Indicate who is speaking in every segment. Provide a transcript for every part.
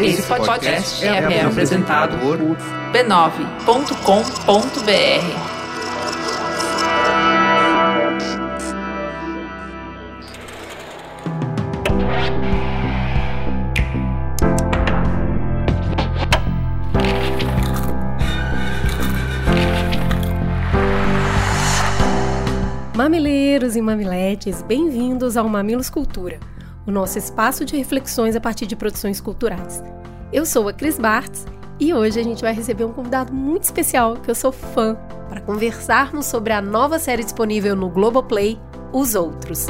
Speaker 1: Esse podcast é, é apresentado por b9.com.br.
Speaker 2: Mamileiros e mamiletes, bem-vindos ao Mamilos Cultura, o nosso espaço de reflexões a partir de produções culturais. Eu sou a Cris Bartz e hoje a gente vai receber um convidado muito especial que eu sou fã para conversarmos sobre a nova série disponível no Globoplay, Os Outros.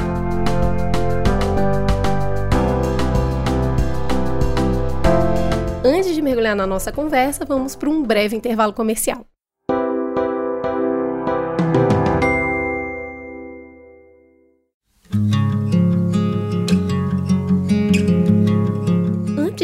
Speaker 2: Antes de mergulhar na nossa conversa, vamos para um breve intervalo comercial.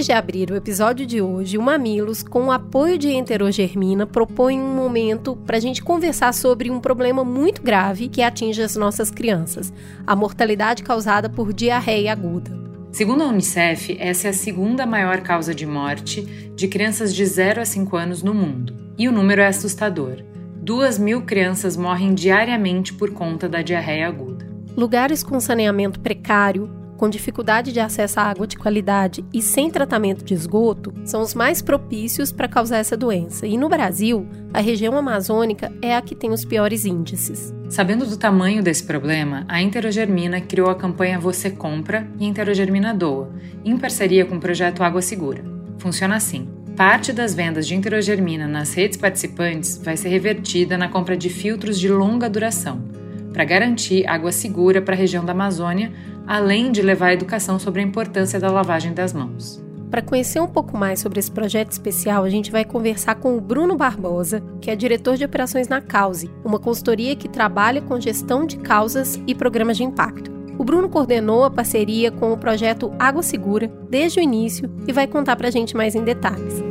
Speaker 2: De abrir o episódio de hoje, o Mamilos, com o apoio de Enterogermina, propõe um momento para a gente conversar sobre um problema muito grave que atinge as nossas crianças: a mortalidade causada por diarreia aguda.
Speaker 3: Segundo a Unicef, essa é a segunda maior causa de morte de crianças de 0 a 5 anos no mundo. E o número é assustador. Duas mil crianças morrem diariamente por conta da diarreia aguda.
Speaker 2: Lugares com saneamento precário, com dificuldade de acesso à água de qualidade e sem tratamento de esgoto são os mais propícios para causar essa doença. E no Brasil, a região amazônica é a que tem os piores índices.
Speaker 3: Sabendo do tamanho desse problema, a Interogermina criou a campanha Você Compra e Interogermina Doa, em parceria com o projeto Água Segura. Funciona assim. Parte das vendas de Interogermina nas redes participantes vai ser revertida na compra de filtros de longa duração, para garantir água segura para a região da Amazônia, além de levar a educação sobre a importância da lavagem das mãos.
Speaker 2: Para conhecer um pouco mais sobre esse projeto especial, a gente vai conversar com o Bruno Barbosa, que é diretor de operações na Cause, uma consultoria que trabalha com gestão de causas e programas de impacto. O Bruno coordenou a parceria com o projeto Água Segura desde o início e vai contar para a gente mais em detalhes.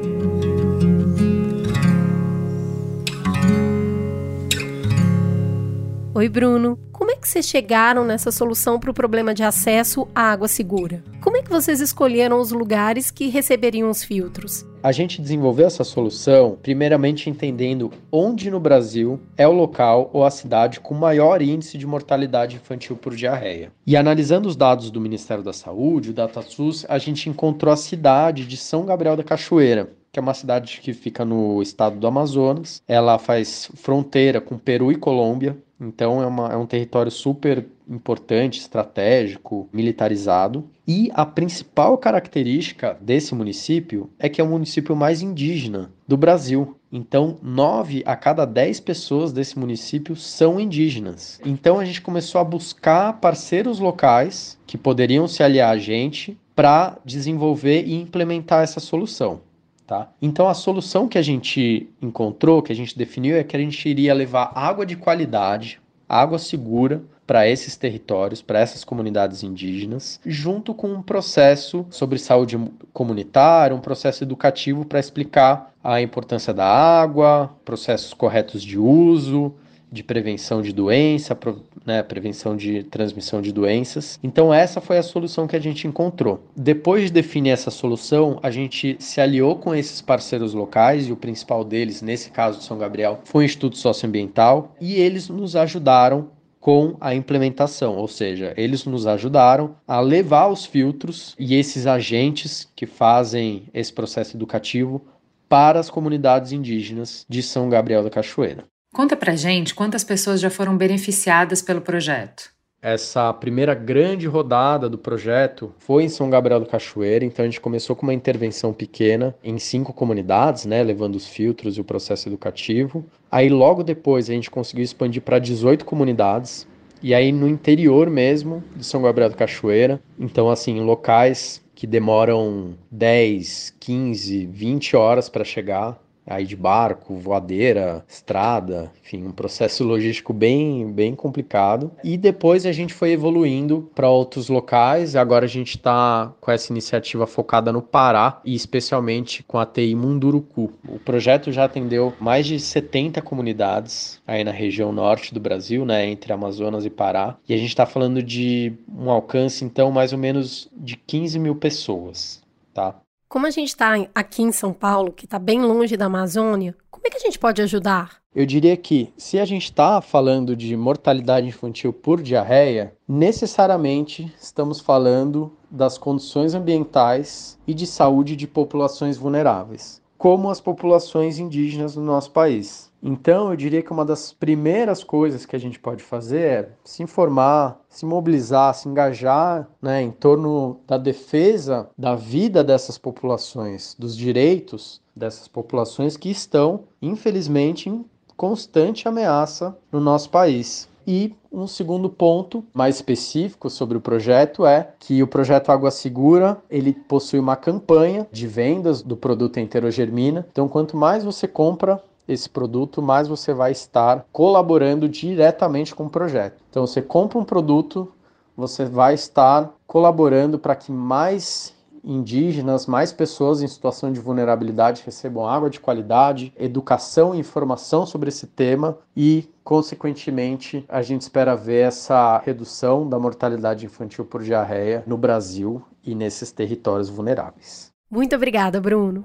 Speaker 2: Oi, Bruno. Como é que vocês chegaram nessa solução para o problema de acesso à água segura? Como é que vocês escolheram os lugares que receberiam os filtros?
Speaker 4: A gente desenvolveu essa solução primeiramente entendendo onde no Brasil é o local ou a cidade com maior índice de mortalidade infantil por diarreia. E analisando os dados do Ministério da Saúde, o DataSUS, a gente encontrou a cidade de São Gabriel da Cachoeira, que é uma cidade que fica no estado do Amazonas. Ela faz fronteira com Peru e Colômbia, então é, uma, é um território super importante, estratégico, militarizado. E a principal característica desse município é que é o município mais indígena do Brasil. Então, nove a cada dez pessoas desse município são indígenas. Então, a gente começou a buscar parceiros locais que poderiam se aliar a gente para desenvolver e implementar essa solução. Tá? Então a solução que a gente encontrou, que a gente definiu, é que a gente iria levar água de qualidade, água segura para esses territórios, para essas comunidades indígenas, junto com um processo sobre saúde comunitária, um processo educativo para explicar a importância da água, processos corretos de uso, de prevenção de doença, né, prevenção de transmissão de doenças. Então essa foi a solução que a gente encontrou. Depois de definir essa solução, a gente se aliou com esses parceiros locais e o principal deles, nesse caso de São Gabriel, foi o Instituto Socioambiental e eles nos ajudaram com a implementação, ou seja, eles nos ajudaram a levar os filtros e esses agentes que fazem esse processo educativo para as comunidades indígenas de São Gabriel da Cachoeira.
Speaker 3: Conta pra gente quantas pessoas já foram beneficiadas pelo projeto.
Speaker 4: Essa primeira grande rodada do projeto foi em São Gabriel do Cachoeira, então a gente começou com uma intervenção pequena em cinco comunidades, né, levando os filtros e o processo educativo. Aí logo depois a gente conseguiu expandir para 18 comunidades, e aí no interior mesmo de São Gabriel do Cachoeira, então assim, locais que demoram 10, 15, 20 horas para chegar, aí de barco, voadeira, estrada, enfim, um processo logístico bem, bem complicado. E depois a gente foi evoluindo para outros locais. Agora a gente está com essa iniciativa focada no Pará e especialmente com a TI Munduruku. O projeto já atendeu mais de 70 comunidades aí na região norte do Brasil, né, entre Amazonas e Pará. E a gente está falando de um alcance, então, mais ou menos de 15 mil pessoas, tá?
Speaker 2: Como a gente está aqui em São Paulo, que está bem longe da Amazônia, como é que a gente pode ajudar?
Speaker 4: Eu diria que, se a gente está falando de mortalidade infantil por diarreia, necessariamente estamos falando das condições ambientais e de saúde de populações vulneráveis, como as populações indígenas no nosso país. Então, eu diria que uma das primeiras coisas que a gente pode fazer é se informar, se mobilizar, se engajar né, em torno da defesa da vida dessas populações, dos direitos dessas populações que estão, infelizmente, em constante ameaça no nosso país. E um segundo ponto mais específico sobre o projeto é que o projeto Água Segura, ele possui uma campanha de vendas do produto enterogermina. Então, quanto mais você compra, esse produto, mais você vai estar colaborando diretamente com o projeto. Então, você compra um produto, você vai estar colaborando para que mais indígenas, mais pessoas em situação de vulnerabilidade recebam água de qualidade, educação e informação sobre esse tema e, consequentemente, a gente espera ver essa redução da mortalidade infantil por diarreia no Brasil e nesses territórios vulneráveis.
Speaker 2: Muito obrigada, Bruno.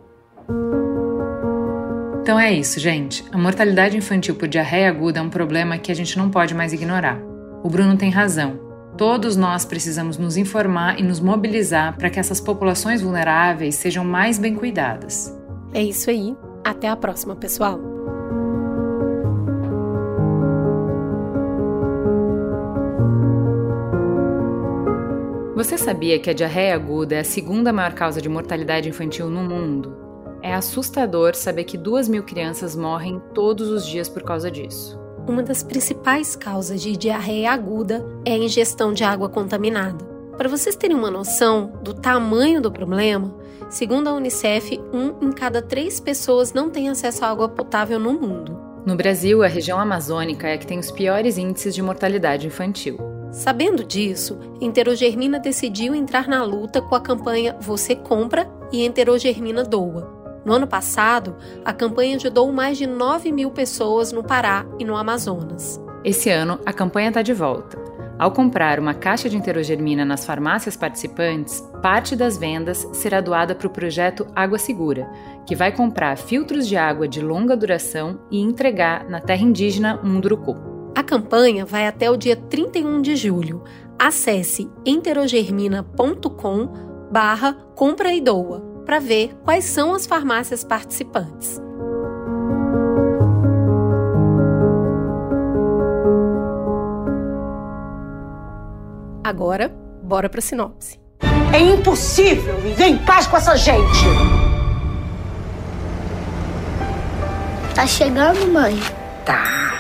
Speaker 3: Então é isso, gente. A mortalidade infantil por diarreia aguda é um problema que a gente não pode mais ignorar. O Bruno tem razão. Todos nós precisamos nos informar e nos mobilizar para que essas populações vulneráveis sejam mais bem cuidadas.
Speaker 2: É isso aí. Até a próxima, pessoal.
Speaker 3: Você sabia que a diarreia aguda é a segunda maior causa de mortalidade infantil no mundo? É assustador saber que duas mil crianças morrem todos os dias por causa disso.
Speaker 2: Uma das principais causas de diarreia aguda é a ingestão de água contaminada. Para vocês terem uma noção do tamanho do problema, segundo a Unicef, um em cada três pessoas não tem acesso à água potável no mundo.
Speaker 3: No Brasil, a região amazônica é que tem os piores índices de mortalidade infantil.
Speaker 2: Sabendo disso, Enterogermina decidiu entrar na luta com a campanha Você Compra e Enterogermina Doa. No ano passado, a campanha ajudou mais de 9 mil pessoas no Pará e no Amazonas.
Speaker 3: Esse ano, a campanha está de volta. Ao comprar uma caixa de enterogermina nas farmácias participantes, parte das vendas será doada para o projeto Água Segura, que vai comprar filtros de água de longa duração e entregar na terra indígena Munduruku.
Speaker 2: A campanha vai até o dia 31 de julho. Acesse enterogermina.com barra compra e doa para ver quais são as farmácias participantes. Agora, bora para a sinopse.
Speaker 5: É impossível viver em paz com essa gente!
Speaker 6: Tá chegando, mãe?
Speaker 5: Tá.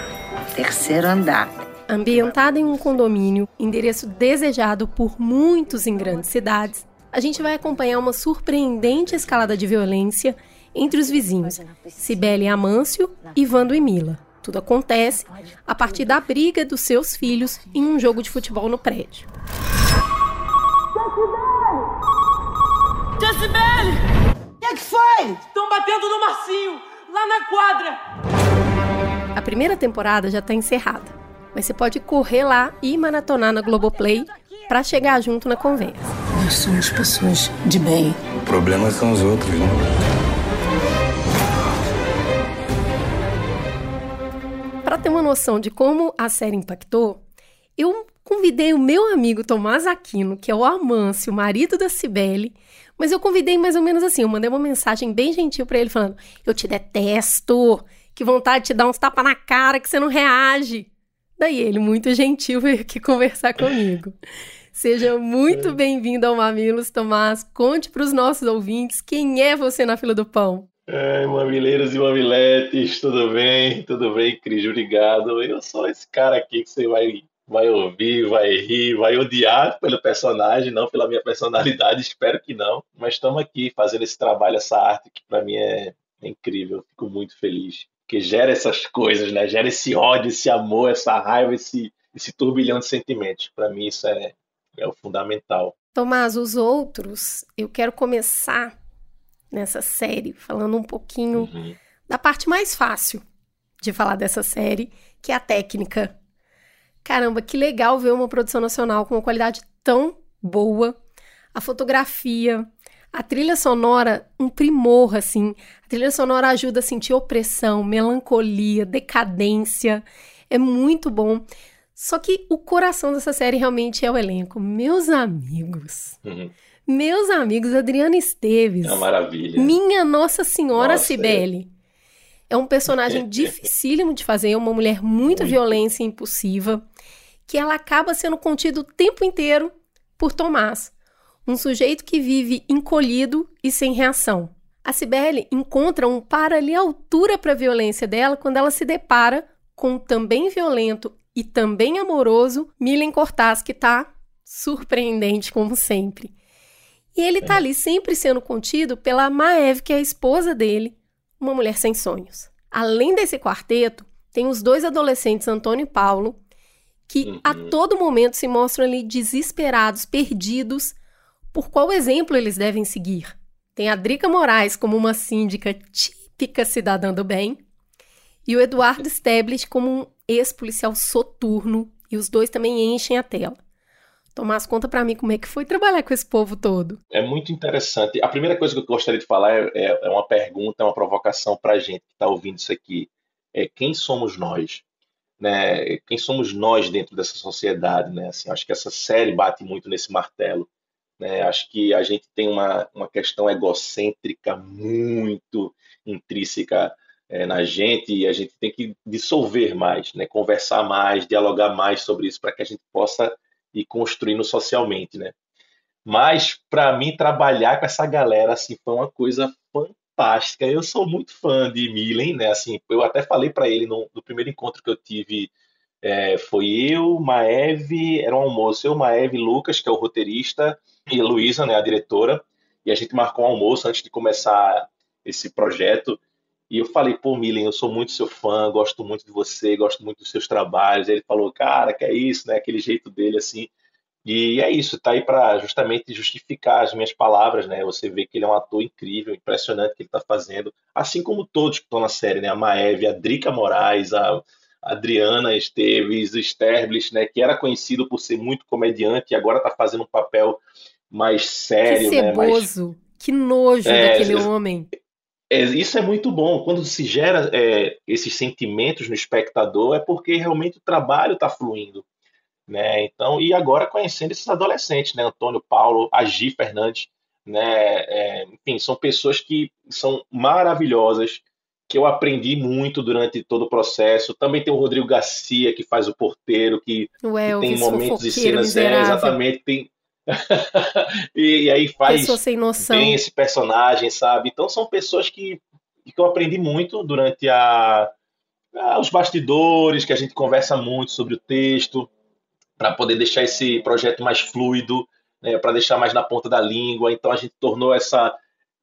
Speaker 5: Terceiro andar.
Speaker 2: Ambientada em um condomínio, endereço desejado por muitos em grandes cidades, a gente vai acompanhar uma surpreendente escalada de violência entre os vizinhos, Cibele Amâncio, Ivando e Mila. Tudo acontece a partir da briga dos seus filhos em um jogo de futebol no prédio.
Speaker 5: Jacibele! O que, é que foi?
Speaker 7: Estão batendo no Marcinho, lá na quadra!
Speaker 2: A primeira temporada já está encerrada, mas você pode correr lá e maratonar na Globoplay para chegar junto na conversa.
Speaker 5: Nós somos pessoas de bem.
Speaker 8: O problema são os outros, né?
Speaker 2: Para ter uma noção de como a série impactou, eu convidei o meu amigo Tomás Aquino, que é o Amâncio, o marido da Cibele, mas eu convidei mais ou menos assim, eu mandei uma mensagem bem gentil para ele falando: "Eu te detesto, que vontade de te dar uns tapas na cara que você não reage". Daí ele, muito gentil, veio aqui conversar comigo. Seja muito é. bem-vindo ao Mamilos, Tomás. Conte para os nossos ouvintes quem é você na fila do pão.
Speaker 9: Ai, mamileiros e mamiletes, tudo bem? Tudo bem, Cris? Obrigado. Eu sou esse cara aqui que você vai, vai ouvir, vai rir, vai odiar pelo personagem, não pela minha personalidade, espero que não. Mas estamos aqui fazendo esse trabalho, essa arte que para mim é É incrível, fico muito feliz. Porque gera essas coisas, né? Gera esse ódio, esse amor, essa raiva, esse, esse turbilhão de sentimentos. Para mim, isso é, é o fundamental.
Speaker 2: Tomás, os outros, eu quero começar nessa série falando um pouquinho uhum. da parte mais fácil de falar dessa série, que é a técnica. Caramba, que legal ver uma produção nacional com uma qualidade tão boa. A fotografia, a trilha sonora, um primor, assim. A trilha sonora ajuda a sentir opressão, melancolia, decadência. É muito bom. Só que o coração dessa série realmente é o elenco. Meus amigos. Uhum. Meus amigos, Adriana Esteves.
Speaker 9: É uma maravilha.
Speaker 2: Minha Nossa Senhora Nossa, Cibele. É. é um personagem dificílimo de fazer, uma mulher muito, muito violência e impulsiva, que ela acaba sendo contida o tempo inteiro por Tomás, um sujeito que vive encolhido e sem reação. A Cibele encontra um par ali à altura para a violência dela quando ela se depara com um também violento e também amoroso Milen Cortaz, que está surpreendente como sempre. E ele está é. ali sempre sendo contido pela Maeve, que é a esposa dele, uma mulher sem sonhos. Além desse quarteto, tem os dois adolescentes, Antônio e Paulo, que uhum. a todo momento se mostram ali desesperados, perdidos, por qual exemplo eles devem seguir. Tem a Drica Moraes como uma síndica típica cidadã do bem, e o Eduardo Stablish como um ex-policial soturno, e os dois também enchem a tela. Tomás, conta para mim como é que foi trabalhar com esse povo todo.
Speaker 9: É muito interessante. A primeira coisa que eu gostaria de falar é, é, é uma pergunta, é uma provocação para a gente que está ouvindo isso aqui. É quem somos nós? Né? Quem somos nós dentro dessa sociedade? Né? Assim, acho que essa série bate muito nesse martelo. Né? Acho que a gente tem uma, uma questão egocêntrica muito intrínseca é, na gente e a gente tem que dissolver mais, né? conversar mais, dialogar mais sobre isso para que a gente possa e construindo socialmente, né? Mas para mim trabalhar com essa galera assim foi uma coisa fantástica. Eu sou muito fã de Milen, né? Assim, eu até falei para ele no, no, primeiro encontro que eu tive é, foi eu, Maeve, era um almoço, eu, Maeve, Lucas, que é o roteirista, e Luísa, né, a diretora, e a gente marcou um almoço antes de começar esse projeto. E eu falei, pô, Milen, eu sou muito seu fã, gosto muito de você, gosto muito dos seus trabalhos. Ele falou, cara, que é isso, né? Aquele jeito dele, assim. E é isso, tá aí para justamente justificar as minhas palavras, né? Você vê que ele é um ator incrível, impressionante que ele tá fazendo, assim como todos que estão na série, né? A Maeve, a Drica Moraes, a Adriana Esteves, o Sterblich, né? Que era conhecido por ser muito comediante e agora tá fazendo um papel mais sério,
Speaker 2: que
Speaker 9: ceboso,
Speaker 2: né? Mais... que nojo é, daquele homem.
Speaker 9: É, isso é muito bom. Quando se gera é, esses sentimentos no espectador, é porque realmente o trabalho está fluindo. Né? Então, e agora conhecendo esses adolescentes, né? Antônio Paulo, Agi Fernandes, né? É, enfim, são pessoas que são maravilhosas, que eu aprendi muito durante todo o processo. Também tem o Rodrigo Garcia, que faz o porteiro, que,
Speaker 2: que
Speaker 9: tem momentos e cenas. É, exatamente, tem, e, e, aí faz
Speaker 2: Pessoa sem noção.
Speaker 9: bem esse personagem, sabe? Então são pessoas que, que eu aprendi muito durante a, a, os bastidores, que a gente conversa muito sobre o texto, para poder deixar esse projeto mais fluido, né, para deixar mais na ponta da língua. Então a gente tornou essa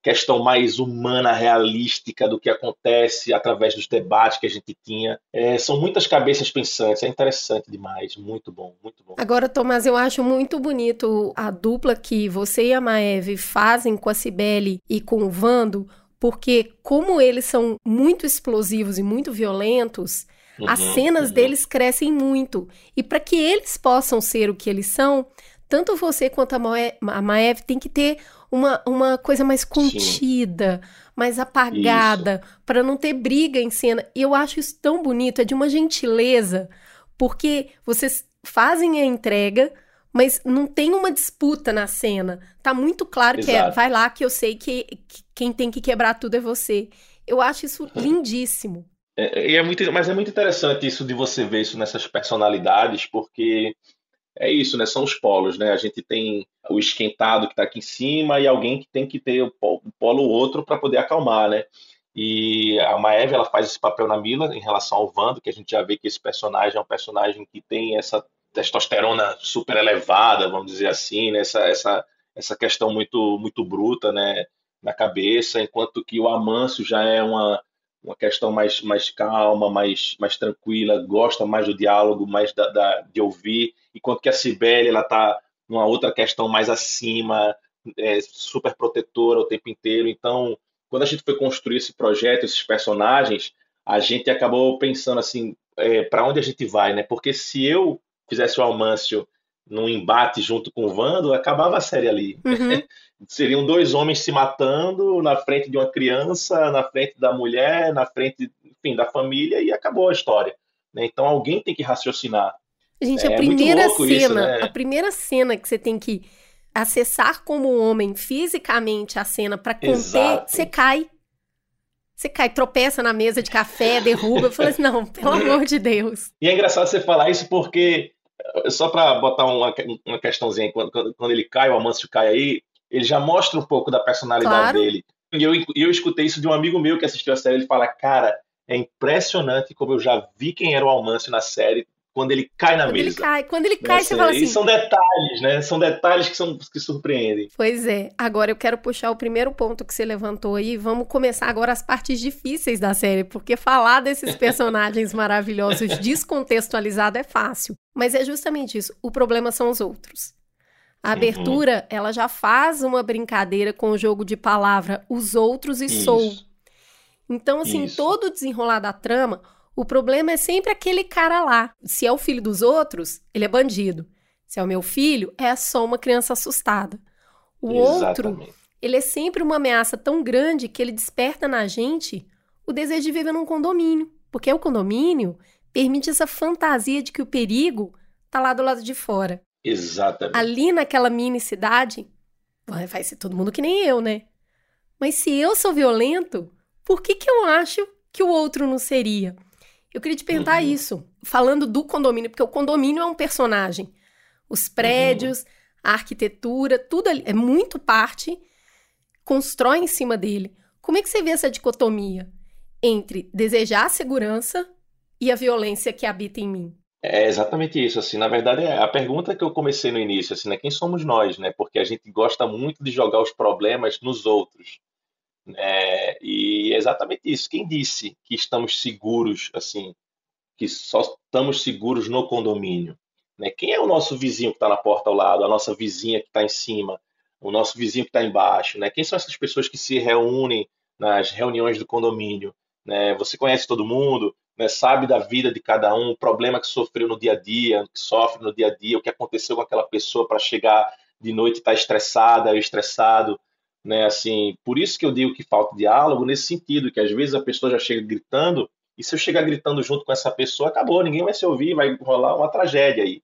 Speaker 9: questão mais humana, realística do que acontece através dos debates que a gente tinha. É, são muitas cabeças pensantes, é interessante demais, muito bom, muito bom.
Speaker 2: Agora, Tomás, eu acho muito bonito a dupla que você e a Maeve fazem com a Cibele e com o Vando, porque como eles são muito explosivos e muito violentos, uhum, as cenas uhum. deles crescem muito. E para que eles possam ser o que eles são, tanto você quanto a Maeve tem que ter uma, uma coisa mais contida, Sim. mais apagada, para não ter briga em cena. E eu acho isso tão bonito, é de uma gentileza, porque vocês fazem a entrega, mas não tem uma disputa na cena. Tá muito claro Exato. que é, vai lá que eu sei que, que, quem tem que quebrar tudo é você. Eu acho isso lindíssimo.
Speaker 9: É, é muito, mas é muito interessante isso de você ver isso nessas personalidades, porque é isso, né? São os polos, né? A gente tem o esquentado que está aqui em cima e alguém que tem que ter o polo outro para poder acalmar, né? E a Maeve ela faz esse papel na Mila em relação ao Vando, que a gente já vê que esse personagem é um personagem que tem essa testosterona super elevada, vamos dizer assim, né? essa, essa, essa questão muito muito bruta, né? na cabeça, enquanto que o Amâncio já é uma, uma questão mais, mais calma, mais, mais tranquila, gosta mais do diálogo, mais da, da de ouvir, enquanto que a Cibele ela está numa outra questão mais acima, é, super protetora o tempo inteiro. Então, quando a gente foi construir esse projeto, esses personagens, a gente acabou pensando assim, é, para onde a gente vai, né? Porque se eu fizesse o Almâncio num embate junto com o Vando, acabava a série ali. Uhum. Seriam dois homens se matando na frente de uma criança, na frente da mulher, na frente, enfim, da família e acabou a história. Né? Então alguém tem que raciocinar.
Speaker 2: Gente, é, a primeira cena, isso, né? a primeira cena que você tem que acessar como homem fisicamente a cena para conter, Exato. você cai. Você cai, tropeça na mesa de café, derruba. Eu falei assim, não, pelo amor de Deus.
Speaker 9: E é engraçado você falar isso porque, só para botar uma, uma questãozinha, quando, quando ele cai, o Amâncio cai aí, ele já mostra um pouco da personalidade claro. dele. E eu, eu escutei isso de um amigo meu que assistiu a série, ele fala, cara, é impressionante como eu já vi quem era o Almâncio na série, quando ele cai na
Speaker 2: quando
Speaker 9: mesa.
Speaker 2: Ele cai. Quando ele cai, você fala assim.
Speaker 9: E são detalhes, né? São detalhes que, são, que surpreendem.
Speaker 2: Pois é. Agora eu quero puxar o primeiro ponto que você levantou aí. Vamos começar agora as partes difíceis da série, porque falar desses personagens maravilhosos descontextualizado é fácil. Mas é justamente isso. O problema são os outros. A uhum. abertura, uhum. ela já faz uma brincadeira com o jogo de palavra os outros e isso. sou. Então, assim, isso. todo o desenrolar da trama o problema é sempre aquele cara lá. Se é o filho dos outros, ele é bandido. Se é o meu filho, é só uma criança assustada. O Exatamente. outro, ele é sempre uma ameaça tão grande que ele desperta na gente o desejo de viver num condomínio. Porque o condomínio permite essa fantasia de que o perigo tá lá do lado de fora.
Speaker 9: Exatamente.
Speaker 2: Ali naquela mini cidade, vai ser todo mundo que nem eu, né? Mas se eu sou violento, por que, que eu acho que o outro não seria? Eu queria te perguntar uhum. isso, falando do condomínio, porque o condomínio é um personagem. Os prédios, uhum. a arquitetura, tudo ali, é muito parte, constrói em cima dele. Como é que você vê essa dicotomia entre desejar a segurança e a violência que habita em mim?
Speaker 9: É exatamente isso, assim, na verdade é a pergunta que eu comecei no início, assim, né, quem somos nós, né, porque a gente gosta muito de jogar os problemas nos outros, é, e é exatamente isso. Quem disse que estamos seguros, assim, que só estamos seguros no condomínio? Né? Quem é o nosso vizinho que está na porta ao lado, a nossa vizinha que está em cima, o nosso vizinho que está embaixo? Né? Quem são essas pessoas que se reúnem nas reuniões do condomínio? Né? Você conhece todo mundo, né? sabe da vida de cada um, o problema que sofreu no dia a dia, que sofre no dia a dia, o que aconteceu com aquela pessoa para chegar de noite estar tá estressada estressado né? Assim, por isso que eu digo que falta diálogo nesse sentido, que às vezes a pessoa já chega gritando e se eu chegar gritando junto com essa pessoa, acabou, ninguém vai se ouvir, vai rolar uma tragédia aí,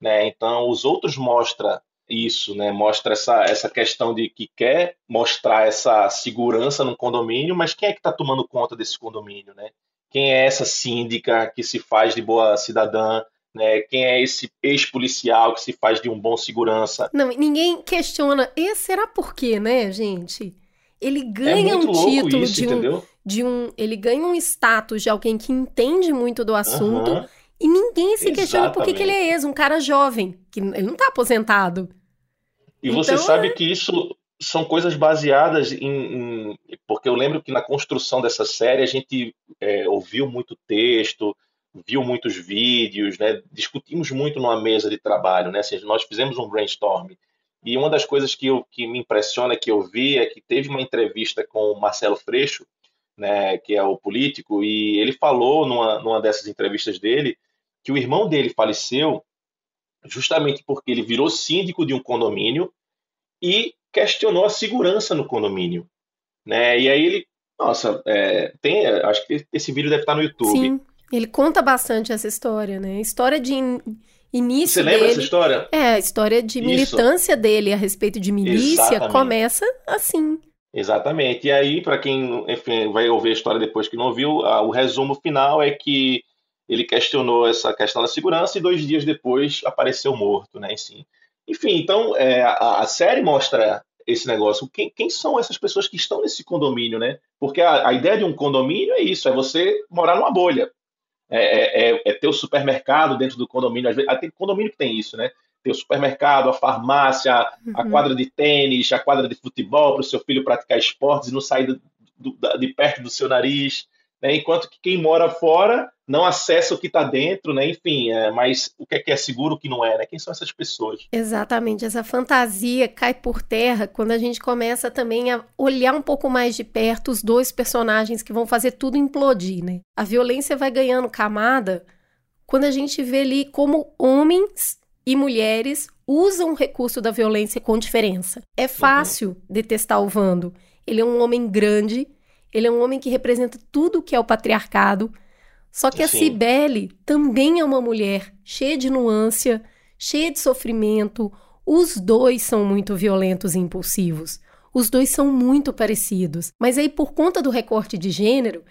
Speaker 9: né? Então, os outros mostra isso, né? Mostra essa, essa questão de que quer mostrar essa segurança no condomínio, mas quem é que está tomando conta desse condomínio, né? Quem é essa síndica que se faz de boa cidadã, né? Quem é esse ex-policial que se faz de um bom segurança?
Speaker 2: Não, ninguém questiona. E será por quê, né, gente? Ele ganha é um título isso, de, um, de um. Ele ganha um status de alguém que entende muito do assunto. Uhum. E ninguém se questiona por que ele é ex, um cara jovem, que ele não tá aposentado.
Speaker 9: E então, você sabe é... que isso são coisas baseadas em, em, Porque eu lembro que na construção dessa série a gente é, ouviu muito texto, viu muitos vídeos, né? discutimos muito numa mesa de trabalho, né? Assim, nós fizemos um brainstorm. E uma das coisas que, eu, que me impressiona que eu vi é que teve uma entrevista com o Marcelo Freixo, né, que é o político, e ele falou numa, numa dessas entrevistas dele que o irmão dele faleceu justamente porque ele virou síndico de um condomínio e questionou a segurança no condomínio. Né? E aí ele, nossa, é, tem, acho que esse vídeo deve estar no YouTube.
Speaker 2: Sim. Ele conta bastante essa história, né? História de in início
Speaker 9: Você lembra
Speaker 2: dele,
Speaker 9: essa história?
Speaker 2: É, a história de militância Isso. dele a respeito de milícia Exatamente. começa assim.
Speaker 9: Exatamente. E aí, para quem enfim, vai ouvir a história depois que não viu, o resumo final é que ele questionou essa questão da segurança e dois dias depois apareceu morto, né? Enfim, enfim então é, a, a, série mostra esse negócio. Quem, quem, são essas pessoas que estão nesse condomínio, né? Porque a, a ideia de um condomínio é isso, é você morar numa bolha. É, é, é, é, ter o supermercado dentro do condomínio. Às vezes, tem condomínio que tem isso, né? ter o supermercado, a farmácia, uhum. a quadra de tênis, a quadra de futebol para o seu filho praticar esportes e não sair do, do, de perto do seu nariz. Né? Enquanto que quem mora fora não acessa o que está dentro, né? Enfim, é, mas o que é, que é seguro, o que não é, né? Quem são essas pessoas?
Speaker 2: Exatamente, essa fantasia cai por terra quando a gente começa também a olhar um pouco mais de perto os dois personagens que vão fazer tudo implodir, né? A violência vai ganhando camada quando a gente vê ali como homens e mulheres usam o recurso da violência com diferença. É fácil uhum. detestar o Vando. Ele é um homem grande, ele é um homem que representa tudo que é o patriarcado. Só que Sim. a Cibele também é uma mulher cheia de nuance, cheia de sofrimento. Os dois são muito violentos e impulsivos. Os dois são muito parecidos. Mas aí, por conta do recorte de gênero,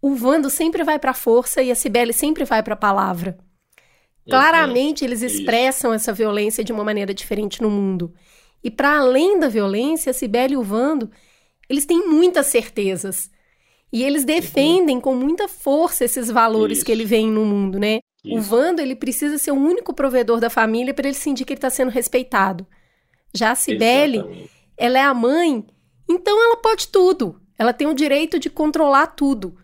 Speaker 2: o Vando sempre vai para a força e a Cibele sempre vai para a palavra. Claramente eles expressam essa violência de uma maneira diferente no mundo. E para além da violência, a Cibele e o Vando, eles têm muitas certezas. E eles defendem com muita força esses valores Isso. que ele vem no mundo, né? Isso. O Vando, ele precisa ser o único provedor da família para ele sentir que ele está sendo respeitado. Já a Cibele, ela é a mãe, então ela pode tudo. Ela tem o direito de controlar tudo.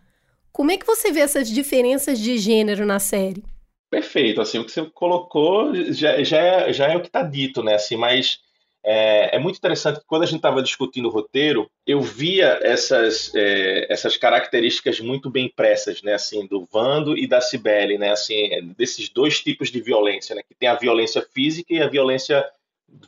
Speaker 2: Como é que você vê essas diferenças de gênero na série?
Speaker 9: Perfeito, assim, o que você colocou já, já, é, já é o que está dito, né, assim, mas é, é, muito interessante que quando a gente estava discutindo o roteiro, eu via essas, é, essas características muito bem impressas, né, assim, do Vando e da Cibele, né, assim, desses dois tipos de violência, né, que tem a violência física e a violência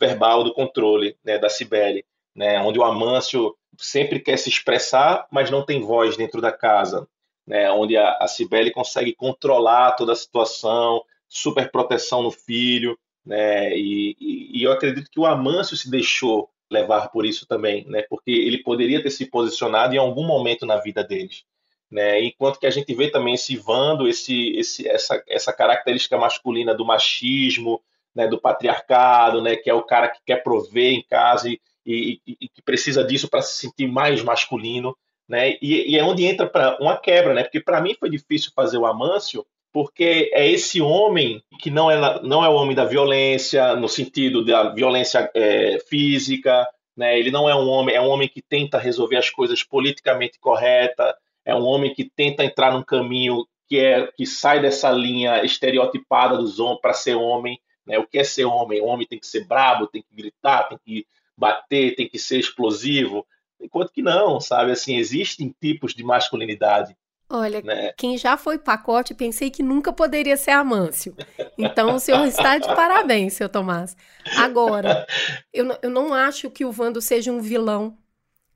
Speaker 9: verbal do controle, né, da Cibele, né, onde o Amâncio sempre quer se expressar, mas não tem voz dentro da casa, né, onde a, a Cibele consegue controlar toda a situação, super proteção no filho, né, e, e, e eu acredito que o Amâncio se deixou levar por isso também, né, porque ele poderia ter se posicionado em algum momento na vida deles. Né, enquanto que a gente vê também esse Vando, esse, esse, essa, essa característica masculina do machismo, né, do patriarcado, né, que é o cara que quer prover em casa e, e, e que precisa disso para se sentir mais masculino né? E, e é onde entra para uma quebra, né? Porque para mim foi difícil fazer o Amâncio, porque é esse homem que não é, não é o homem da violência, no sentido da violência é, física, né? Ele não é um homem, é um homem que tenta resolver as coisas politicamente correta, é um homem que tenta entrar num caminho que é que sai dessa linha estereotipada dos homens para ser homem, né? O que é ser homem? O homem tem que ser brabo, tem que gritar, tem que bater, tem que ser explosivo, enquanto que não, sabe? Assim, existem tipos de masculinidade.
Speaker 2: Olha, né? quem já foi pacote, pensei que nunca poderia ser Amâncio. Então, o senhor está de parabéns, seu Tomás. Agora, eu, eu não acho que o Vando seja um vilão,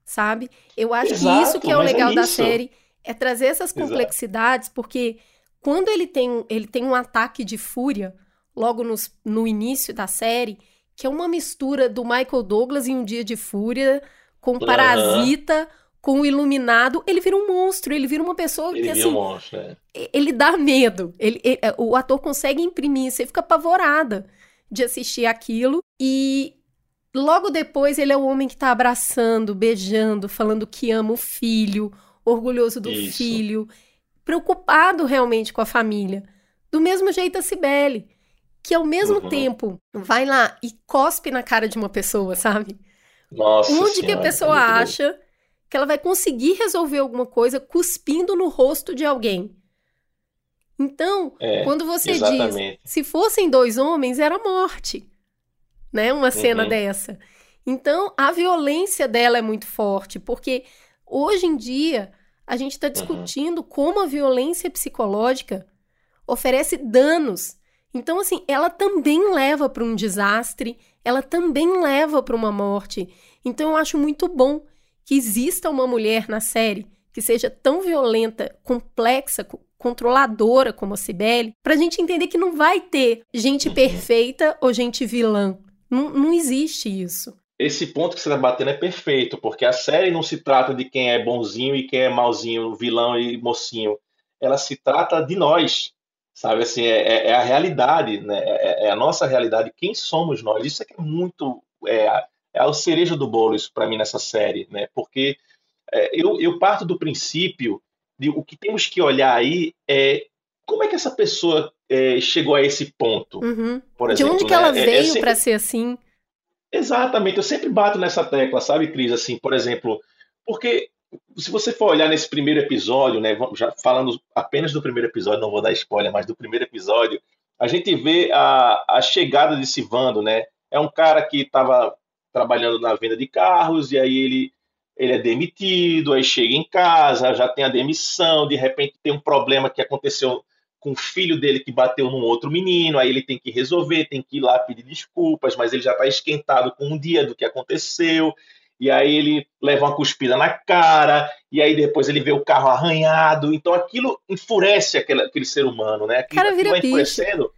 Speaker 2: sabe? Eu acho Exato, que isso que é o é legal é da série, é trazer essas complexidades, Exato. porque quando ele tem, ele tem um ataque de fúria, logo nos, no início da série, que é uma mistura do Michael Douglas em Um Dia de Fúria, com o Parasita, com o Iluminado, ele vira um monstro, ele vira uma pessoa ele que assim, um monstro, é. ele dá medo. Ele, ele, é, o ator consegue imprimir, você fica apavorada de assistir aquilo e logo depois ele é o homem que tá abraçando, beijando, falando que ama o filho, orgulhoso do Isso. filho, preocupado realmente com a família. Do mesmo jeito a Cibele, que ao mesmo uhum. tempo vai lá e cospe na cara de uma pessoa, sabe?
Speaker 9: Nossa
Speaker 2: Onde
Speaker 9: senhora,
Speaker 2: que a pessoa acha que ela vai conseguir resolver alguma coisa cuspindo no rosto de alguém? Então, é, quando você exatamente. diz, se fossem dois homens, era morte, né? Uma cena uhum. dessa. Então, a violência dela é muito forte, porque hoje em dia a gente está uhum. discutindo uhum. como a violência psicológica oferece danos. Então, assim, ela também leva para um desastre, ela também leva para uma morte. Então eu acho muito bom que exista uma mulher na série que seja tão violenta, complexa, controladora como a Cibele, para a gente entender que não vai ter gente perfeita ou gente vilã. Não, não existe isso.
Speaker 9: Esse ponto que você está batendo é perfeito, porque a série não se trata de quem é bonzinho e quem é malzinho, vilão e mocinho. Ela se trata de nós, sabe assim é, é, é, a realidade né é, é, a nossa realidade quem somos nós isso é que é muito é, é a cereja do bolo isso para mim nessa série né porque é, eu, eu parto do princípio de o que temos que olhar aí é como é que essa pessoa é, chegou a esse ponto?
Speaker 2: Uhum.
Speaker 9: Por
Speaker 2: De
Speaker 9: exemplo,
Speaker 2: onde que
Speaker 9: né?
Speaker 2: ela
Speaker 9: É- é
Speaker 2: veio
Speaker 9: sempre-
Speaker 2: pra ser assim?
Speaker 9: Exatamente, eu sempre bato nessa tecla, sabe, Cris? Assim, por exemplo, porque se você for olhar nesse primeiro episódio, né, já falando apenas do primeiro episódio, não vou dar spoiler, mas do primeiro episódio, a gente vê a, a chegada de Sivando, né? É um cara que estava trabalhando na venda de carros e aí ele ele é demitido, aí chega em casa, já tem a demissão, de repente tem um problema que aconteceu com o filho dele que bateu num outro menino, aí ele tem que resolver, tem que ir lá pedir desculpas, mas ele já está esquentado com um dia do que aconteceu, e aí ele leva uma cuspida na cara, e aí depois ele vê o carro arranhado, então aquilo enfurece aquele, aquele ser humano, né? Aquilo,
Speaker 2: Cara, vira
Speaker 9: aquilo vai
Speaker 2: bicho.
Speaker 9: enfurecendo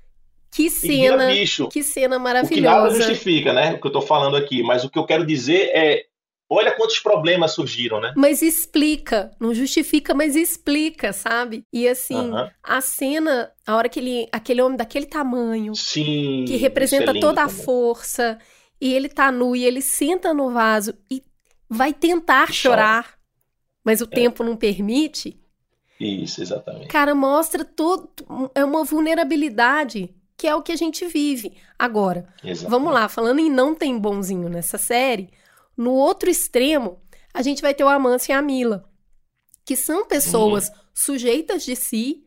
Speaker 2: Que cena, que cena
Speaker 9: O que nada
Speaker 2: maravilhosa.
Speaker 9: justifica, né? O que eu estou falando aqui, mas o que eu quero dizer é, olha quantos problemas surgiram, né?
Speaker 2: Mas explica, não justifica, mas explica, sabe? E assim,
Speaker 9: Aham.
Speaker 2: a cena, a hora que ele, aquele homem daquele tamanho,
Speaker 9: Sim.
Speaker 2: que
Speaker 9: isso
Speaker 2: representa
Speaker 9: é
Speaker 2: toda a
Speaker 9: também.
Speaker 2: força, e ele tá nu e ele senta no vaso e vai tentar
Speaker 9: E chora.
Speaker 2: chorar, mas o tempo não permite.
Speaker 9: Isso, exatamente.
Speaker 2: Cara, mostra todo é uma vulnerabilidade, que é o que a gente vive. Agora,
Speaker 9: exatamente.
Speaker 2: Vamos lá, falando em não tem bonzinho nessa série, no outro extremo, a gente vai ter o Amâncio e a Mila, que são pessoas sujeitas de si,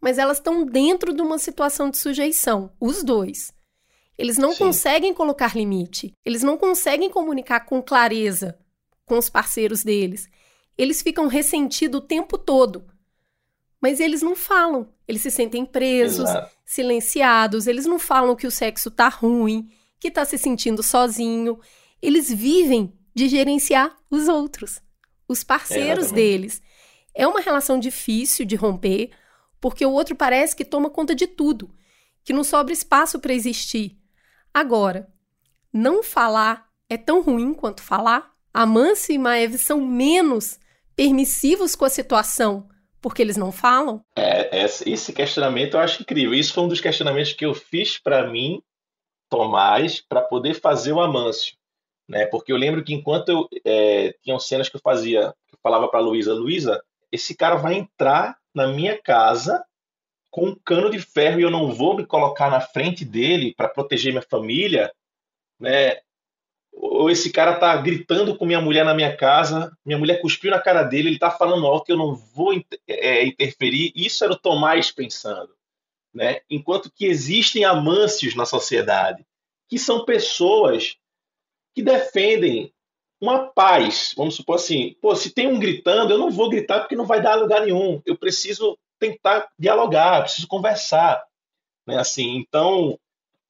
Speaker 2: mas elas estão dentro de uma situação de sujeição, os dois. Eles não
Speaker 9: Sim.
Speaker 2: conseguem colocar limite, eles não conseguem comunicar com clareza com os parceiros deles. Eles ficam ressentidos o tempo todo. Mas eles não falam, eles se sentem presos,
Speaker 9: Exato.
Speaker 2: Silenciados, eles não falam que o sexo tá ruim, que tá se sentindo sozinho. Eles vivem de gerenciar os outros, os parceiros
Speaker 9: Exatamente.
Speaker 2: deles. É uma relação difícil de romper, porque o outro parece que toma conta de tudo, que não sobra espaço para existir. Agora, não falar é tão ruim quanto falar? Amâncio e Maeve são menos permissivos com a situação porque eles não falam?
Speaker 9: É, esse esse questionamento eu acho incrível. Isso foi um dos questionamentos que eu fiz para mim, Tomás, para poder fazer o Amâncio. Né? Porque eu lembro que enquanto eu é, tinham cenas que eu fazia, que eu falava para Luísa, Luísa, esse cara vai entrar na minha casa com um cano de ferro e eu não vou me colocar na frente dele para proteger minha família, né? Ou esse cara tá gritando com minha mulher na minha casa, minha mulher cuspiu na cara dele, ele tá falando alto, eu não vou inter- é, interferir. Isso era o Tomás pensando, né? Enquanto que existem amâncios na sociedade, que são pessoas que defendem uma paz. Vamos supor assim, pô, se tem um gritando, eu não vou gritar porque não vai dar lugar nenhum. Eu preciso tentar dialogar, preciso conversar, né? Assim, então,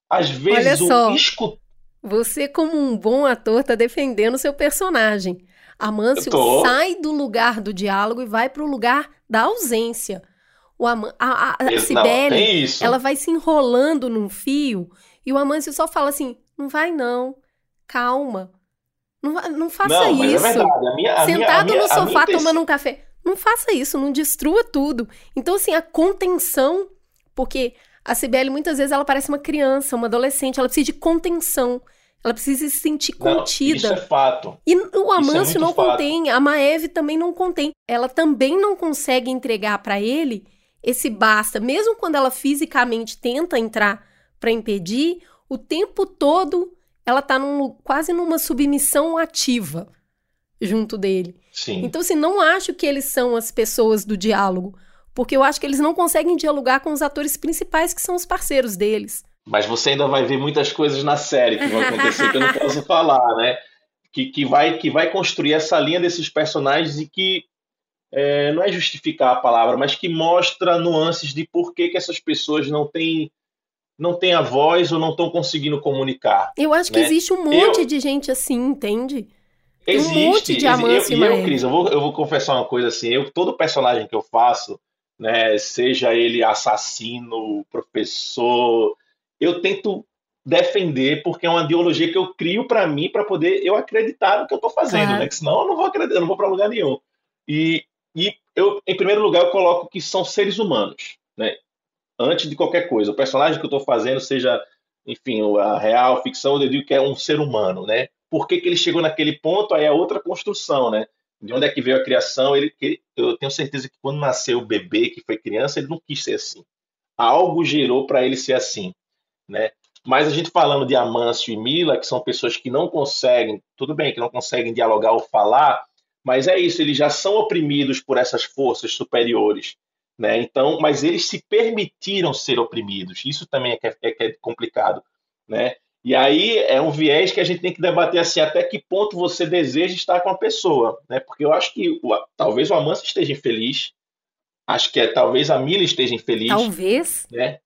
Speaker 9: às vezes o escutar
Speaker 2: Você, como um bom ator, tá defendendo o seu personagem. Amâncio sai do lugar do diálogo e vai pro lugar da ausência. O Ama- a, a, a
Speaker 9: isso.
Speaker 2: ela vai se enrolando num fio e o Amâncio só fala assim: não vai não, calma. Não, não faça
Speaker 9: Não, é
Speaker 2: isso.
Speaker 9: A minha,
Speaker 2: Sentado
Speaker 9: minha-
Speaker 2: no
Speaker 9: minha
Speaker 2: sofá tomando um café. Não faça isso, não destrua tudo. Então, assim, a contenção, porque a Cibele muitas vezes ela parece uma criança, uma adolescente, ela precisa de contenção. Ela precisa se sentir
Speaker 9: Não,
Speaker 2: contida.
Speaker 9: Isso é fato.
Speaker 2: E o Amâncio
Speaker 9: muito
Speaker 2: não
Speaker 9: fato.
Speaker 2: contém, a Maeve também não contém. Ela também não consegue entregar pra ele esse basta, mesmo quando ela fisicamente tenta entrar pra impedir, o tempo todo ela tá num- quase numa submissão ativa junto dele.
Speaker 9: Sim.
Speaker 2: Então, assim, não acho que eles são as pessoas do diálogo, porque eu acho que eles não conseguem dialogar com os atores principais que são os parceiros deles.
Speaker 9: Mas você ainda vai ver muitas coisas na série que vão acontecer que eu não posso falar, né? Que, que, vai, que vai construir essa linha desses personagens e que é, não é justificar a palavra, mas que mostra nuances de por que, que essas pessoas não têm, não têm a voz ou não estão conseguindo comunicar.
Speaker 2: Eu acho que
Speaker 9: Né?
Speaker 2: existe um monte
Speaker 9: Eu-
Speaker 2: de gente assim, entende? Tem um
Speaker 9: Existe.
Speaker 2: monte de Amâncio
Speaker 9: eu,
Speaker 2: e
Speaker 9: eu,
Speaker 2: Maeve.
Speaker 9: Cris, eu vou, eu vou confessar uma coisa assim. Eu, todo personagem que eu faço, né, seja ele assassino, professor, eu tento defender porque é uma ideologia que eu crio para mim para poder eu acreditar no que eu estou fazendo,
Speaker 2: Claro.
Speaker 9: né? Que senão eu não vou acreditar, eu não vou para lugar nenhum. E, e eu, em primeiro lugar, eu coloco que são seres humanos, né? Antes de qualquer coisa, o personagem que eu estou fazendo, seja, enfim, a real, a ficção, eu digo que é um ser humano, né? Por que, que ele chegou naquele ponto? Aí é outra construção, né? De onde é que veio a criação? Ele, que- eu tenho certeza que quando nasceu o bebê, que foi criança, ele não quis ser assim. algo gerou para ele ser assim, né? Mas a gente falando de Amâncio e Mila, que são pessoas que não conseguem, tudo bem, que não conseguem dialogar ou falar, mas é isso, eles já são oprimidos por essas forças superiores, né? Então, mas eles se permitiram ser oprimidos. Isso também é é, é, é complicado, né? E aí é um viés que a gente tem que debater assim, até que ponto você deseja estar com a pessoa, né? Porque eu acho que o, talvez o Amâncio esteja infeliz, acho que é, talvez a Mila esteja infeliz.
Speaker 2: Talvez.
Speaker 9: Né?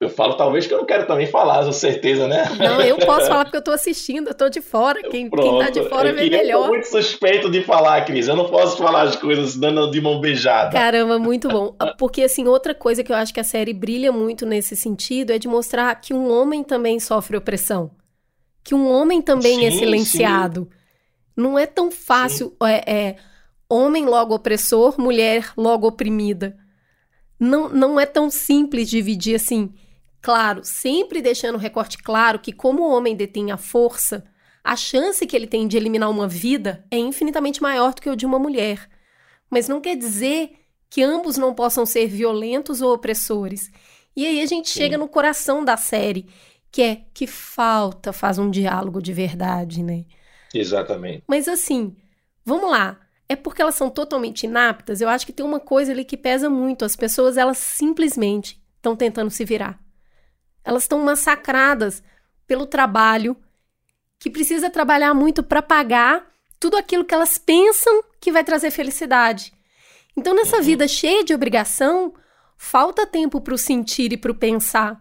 Speaker 9: Eu falo talvez que eu não quero também falar, com certeza, né?
Speaker 2: Não, eu posso falar porque eu tô assistindo, eu tô de fora. Quem, quem tá de fora é vê melhor. Eu
Speaker 9: tô muito suspeito de falar, Cris. Eu não posso falar as coisas dando de mão beijada.
Speaker 2: Caramba, muito bom. Porque, assim, outra coisa que eu acho que a série brilha muito nesse sentido é de mostrar que um homem também sofre opressão. Que um homem também é sim, é silenciado. Sim. Não é tão fácil. É, é, homem logo opressor, mulher logo oprimida. Não, não é tão simples dividir assim Claro, sempre deixando o recorte claro que, como o homem detém a força, a chance que ele tem de eliminar uma vida é infinitamente maior do que o de uma mulher. Mas não quer dizer que ambos não possam ser violentos ou opressores. E aí a gente Sim. chega no coração da série, que é que falta faz um diálogo de verdade, né?
Speaker 9: Exatamente.
Speaker 2: Mas assim, vamos lá. É porque elas são totalmente inaptas? Eu acho que tem uma coisa ali que pesa muito. As pessoas, elas simplesmente estão tentando se virar. Elas estão massacradas pelo trabalho, que precisa trabalhar muito para pagar tudo aquilo que elas pensam que vai trazer felicidade. Então, nessa uhum. vida cheia de obrigação, falta tempo para o sentir e para o pensar,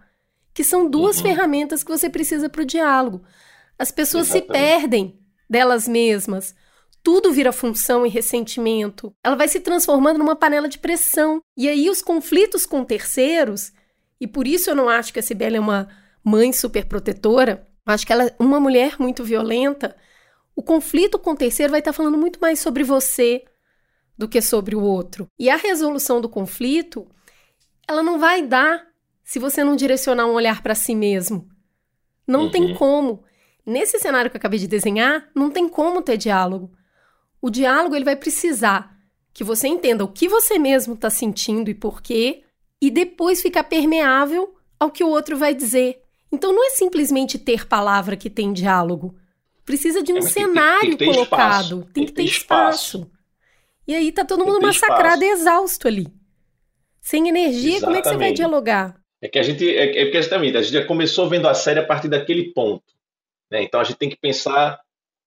Speaker 2: que são duas uhum. ferramentas que você precisa para o diálogo. As pessoas Exatamente. se perdem delas mesmas. Tudo vira função e ressentimento. Ela vai se transformando numa panela de pressão. E aí os conflitos com terceiros e por isso eu não acho que a Cibele é uma mãe super protetora. Acho que ela é uma mulher muito violenta. O conflito com o terceiro vai estar falando muito mais sobre você do que sobre o outro. E a resolução do conflito, ela não vai dar se você não direcionar um olhar para si mesmo. Não uhum. tem como. Nesse cenário que eu acabei de desenhar, não tem como ter diálogo. O diálogo ele vai precisar que você entenda o que você mesmo está sentindo e por quê, e depois ficar permeável ao que o outro vai dizer. Então não é simplesmente ter palavra que tem diálogo. Precisa de um é, cenário tem, tem colocado. Espaço. Tem, que ter espaço. espaço. E aí tá todo mundo massacrado e exausto ali. Sem energia, Exatamente. como é que você vai dialogar?
Speaker 9: É que a gente, é, é porque justamente, a gente já começou vendo a série a partir daquele ponto. Né? Então a gente tem que pensar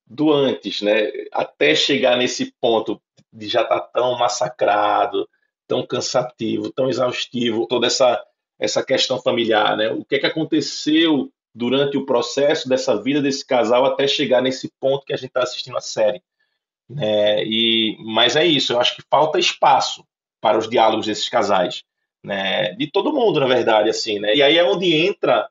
Speaker 9: do antes, né? Até chegar nesse ponto de já estar tá tão massacrado, tão cansativo, tão exaustivo, toda essa, essa questão familiar, né? O que é que aconteceu durante o processo dessa vida desse casal até chegar nesse ponto que a gente está assistindo a série. Né? E, mas é isso, eu acho que falta espaço para os diálogos desses casais, né? de todo mundo, na verdade. assim, né? E aí é onde entra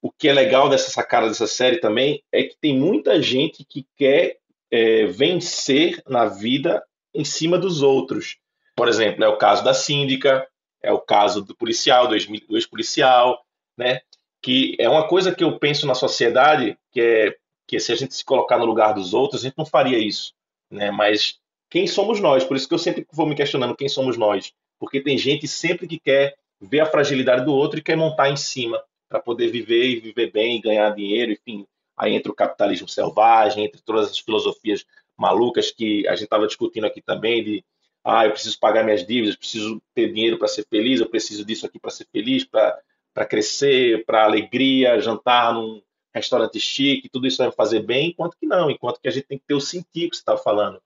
Speaker 9: o que é legal dessa sacada dessa série também, é que tem muita gente que quer é, vencer na vida em cima dos outros. Por exemplo, é o caso da síndica, é o caso do policial, do ex-policial, né? Que é uma coisa que eu penso na sociedade, que é que se a gente se colocar no lugar dos outros, a gente não faria isso, né? Mas quem somos nós? Por isso que eu sempre vou me questionando quem somos nós, porque tem gente sempre que quer ver a fragilidade do outro e quer montar em cima para poder viver e viver bem, ganhar dinheiro, enfim. Aí entra o capitalismo selvagem, entre todas as filosofias malucas que a gente estava discutindo aqui também de ah, eu preciso pagar minhas dívidas, preciso ter dinheiro para ser feliz, eu preciso disso aqui para ser feliz, para crescer, para alegria, jantar num restaurante chique, tudo isso vai me fazer bem, enquanto que não, enquanto que a gente tem que ter o sentido que você está falando.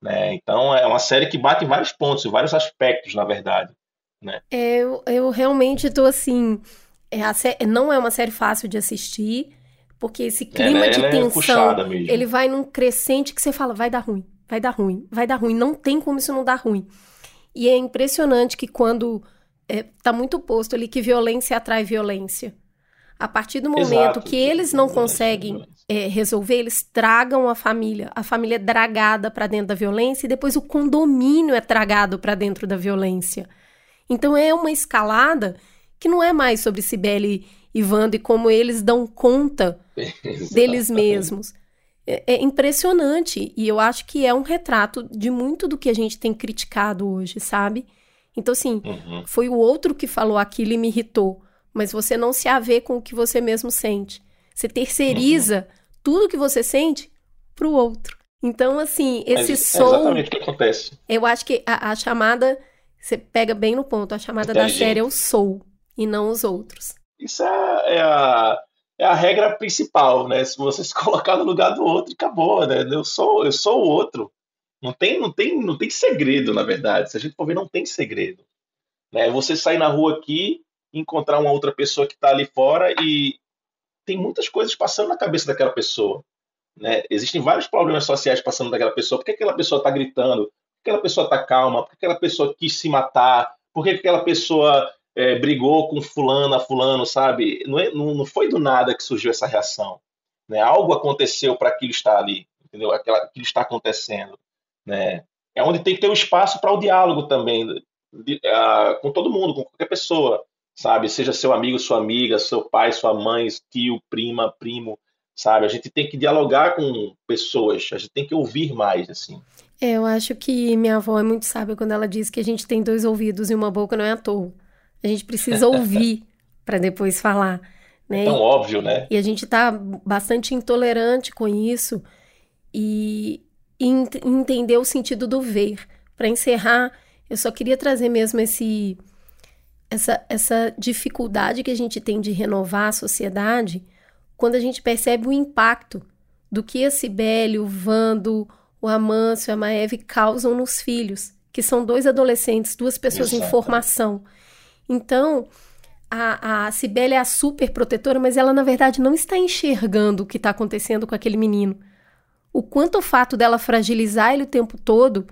Speaker 9: Né? Então é uma série que bate em vários pontos, em vários aspectos, na verdade. Né?
Speaker 2: É, eu, eu realmente estou assim. É, não é uma série fácil de assistir, porque esse clima ela, de é tensão, é ele vai num crescente que você fala, vai dar ruim vai dar ruim, vai dar ruim, não tem como isso não dar ruim. E é impressionante que quando é, tá muito posto ali que violência atrai violência. A partir do momento Exato. que eles não conseguem é, resolver, eles tragam a família. A família é dragada para dentro da violência e depois o condomínio é tragado para dentro da violência. Então é uma escalada que não é mais sobre Cibele e Wanda e como eles dão conta deles mesmos é, é impressionante. E eu acho que é um retrato de muito do que a gente tem criticado hoje, sabe? Então, assim, uhum. foi o outro que falou aquilo e me irritou. Mas você não se haver com o que você mesmo sente. Você terceiriza uhum. tudo que você sente pro outro. Então, assim, esse Mas som.
Speaker 9: É exatamente o que acontece.
Speaker 2: Eu acho que a, a chamada. Você pega bem no ponto. A chamada da série é o sou e não os outros.
Speaker 9: Isso é, é, a, é a regra principal, né? Se você se colocar no lugar do outro, acabou, né? Eu sou, eu sou o outro. Não tem, não tem, não tem segredo, na verdade. Se a gente for ver, não tem segredo. Né? Você sair na rua aqui, encontrar uma outra pessoa que está ali fora e tem muitas coisas passando na cabeça daquela pessoa. Né? Existem vários problemas sociais passando daquela pessoa. Por que aquela pessoa está gritando? Por que aquela pessoa está calma? Por que aquela pessoa quis se matar? Por que aquela pessoa é, brigou com fulano a fulano, sabe? Não, é, não, não, foi do nada que surgiu essa reação. Né? Algo aconteceu para aquilo estar ali, entendeu? Aquela, aquilo está acontecendo. Né? É onde tem que ter um espaço para o diálogo também, de, uh, com todo mundo, com qualquer pessoa, sabe? Seja seu amigo, sua amiga, seu pai, sua mãe, tio, prima, primo, sabe? A gente tem que dialogar com pessoas, a gente tem que ouvir mais, assim.
Speaker 2: É, eu acho que minha avó é muito sábia quando ela diz que a gente tem dois ouvidos e uma boca não é à toa. A gente precisa ouvir para depois falar, né? É
Speaker 9: tão óbvio, né?
Speaker 2: E a gente tá bastante intolerante com isso e, e entender o sentido do ver. Para encerrar, eu só queria trazer mesmo esse essa, essa dificuldade que a gente tem de renovar a sociedade quando a gente percebe o impacto do que a Cibele, o Vando, o Amâncio, a Maeve causam nos filhos, que são dois adolescentes, duas pessoas Exato. em formação. Então, a, a Cibele é a super protetora, mas ela, na verdade, não está enxergando o que está acontecendo com aquele menino. O quanto o fato dela fragilizar ele o tempo todo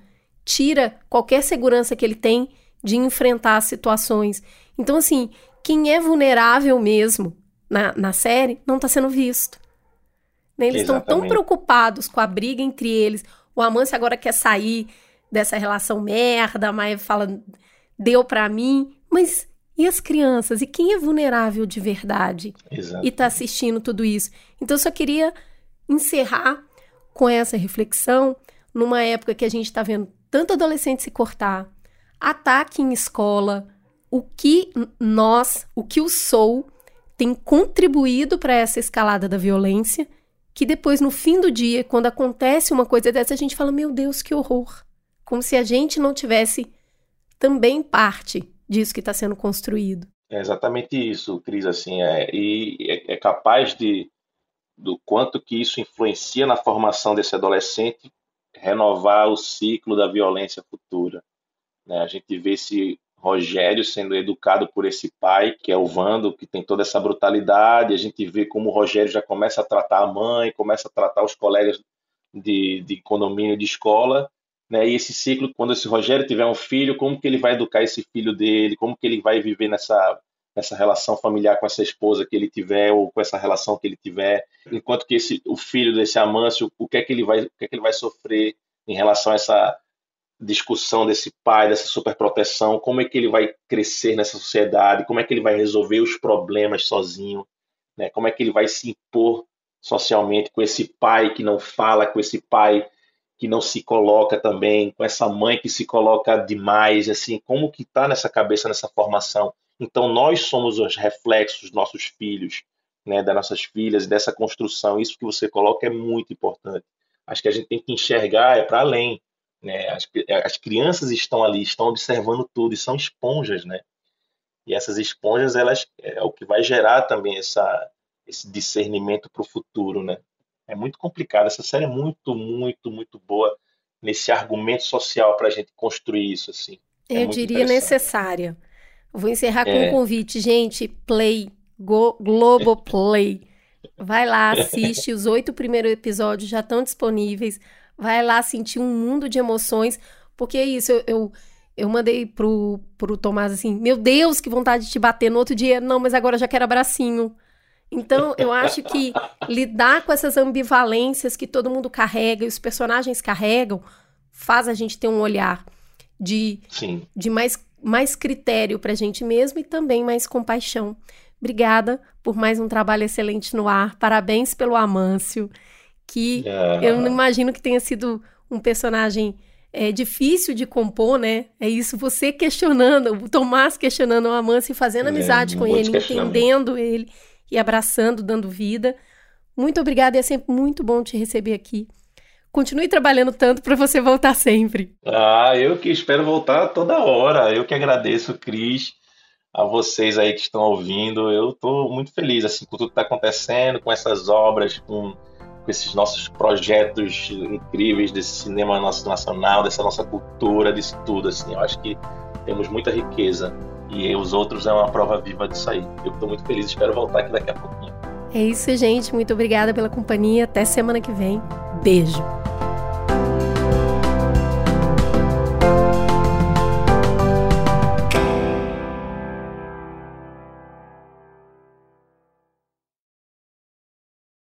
Speaker 2: tira qualquer segurança que ele tem de enfrentar as situações. Então, assim, quem é vulnerável mesmo na, na série não está sendo visto. Né? Eles estão tão preocupados com a briga entre eles. O Amance agora quer sair dessa relação merda, a Maia fala, deu para mim. Mas e as crianças? E quem é vulnerável de verdade?
Speaker 9: Exatamente.
Speaker 2: E está assistindo tudo isso? Então, eu só queria encerrar com essa reflexão numa época que a gente está vendo tanto adolescente se cortar, ataque em escola, o que nós, o que o Sou tem contribuído para essa escalada da violência, que depois, no fim do dia, quando acontece uma coisa dessa, a gente fala: meu Deus, que horror! Como se a gente não tivesse também parte disso que está sendo construído.
Speaker 9: É exatamente isso, Cris, assim, é, e é, é capaz de do quanto que isso influencia na formação desse adolescente renovar o ciclo da violência futura. Né? A gente vê esse Rogério sendo educado por esse pai, que é o Vando, que tem toda essa brutalidade. A gente vê como o Rogério já começa a tratar a mãe, começa a tratar os colegas de, de condomínio de escola. Né? E esse ciclo, quando esse Rogério tiver um filho, como que ele vai educar esse filho dele? Como que ele vai viver nessa, nessa relação familiar com essa esposa que ele tiver ou com essa relação que ele tiver? Enquanto que esse, o filho desse Amâncio, o que é que ele vai, o que é que ele vai sofrer em relação a essa discussão desse pai, dessa superproteção, como é que ele vai crescer nessa sociedade, como é que ele vai resolver os problemas sozinho, né? como é que ele vai se impor socialmente com esse pai que não fala, com esse pai que não se coloca também, com essa mãe que se coloca demais, assim, como que está nessa cabeça, nessa formação. Então nós somos os reflexos dos nossos filhos, né, das nossas filhas, dessa construção. Isso que você coloca é muito importante. Acho que a gente tem que enxergar é para além, né? As, as crianças estão ali, estão observando tudo e são esponjas, né? E essas esponjas, elas é o que vai gerar também essa, esse discernimento para o futuro, né? É muito complicado. Essa série é muito, muito, muito boa nesse argumento social para a gente construir isso, assim.
Speaker 2: É Eu diria necessária. Vou encerrar com é. um convite, gente. Play, Go, Globo Play. Vai lá, assiste. Os oito primeiros episódios já estão disponíveis vai lá sentir um mundo de emoções, porque é isso, eu, eu, eu mandei pro, pro Tomás assim, meu Deus, que vontade de te bater no outro dia, não, mas agora já quero abracinho. Então, eu acho que lidar com essas ambivalências que todo mundo carrega e os personagens carregam, faz a gente ter um olhar de,
Speaker 9: Sim.
Speaker 2: de mais, mais critério pra gente mesmo e também mais compaixão. Obrigada por mais um trabalho excelente no ar. Parabéns pelo Amâncio que é. eu não imagino que tenha sido um personagem é difícil de compor, né? É isso, você questionando, o Tomás questionando o Amâncio e fazendo é, amizade com ele, entendendo ele e abraçando, dando vida. Muito obrigada, é sempre muito bom te receber aqui. Continue trabalhando tanto para você voltar sempre.
Speaker 9: Ah, eu que espero voltar toda hora. Eu que agradeço, Cris, a vocês aí que estão ouvindo. Eu estou muito feliz assim com tudo que está acontecendo, com essas obras, com com esses nossos projetos incríveis desse cinema nosso nacional, dessa nossa cultura, disso tudo. Assim, eu acho que temos muita riqueza e os outros é uma prova viva disso aí. Eu estou muito feliz, espero voltar aqui daqui a pouquinho.
Speaker 2: É isso, gente. Muito obrigada pela companhia. Até semana que vem. Beijo.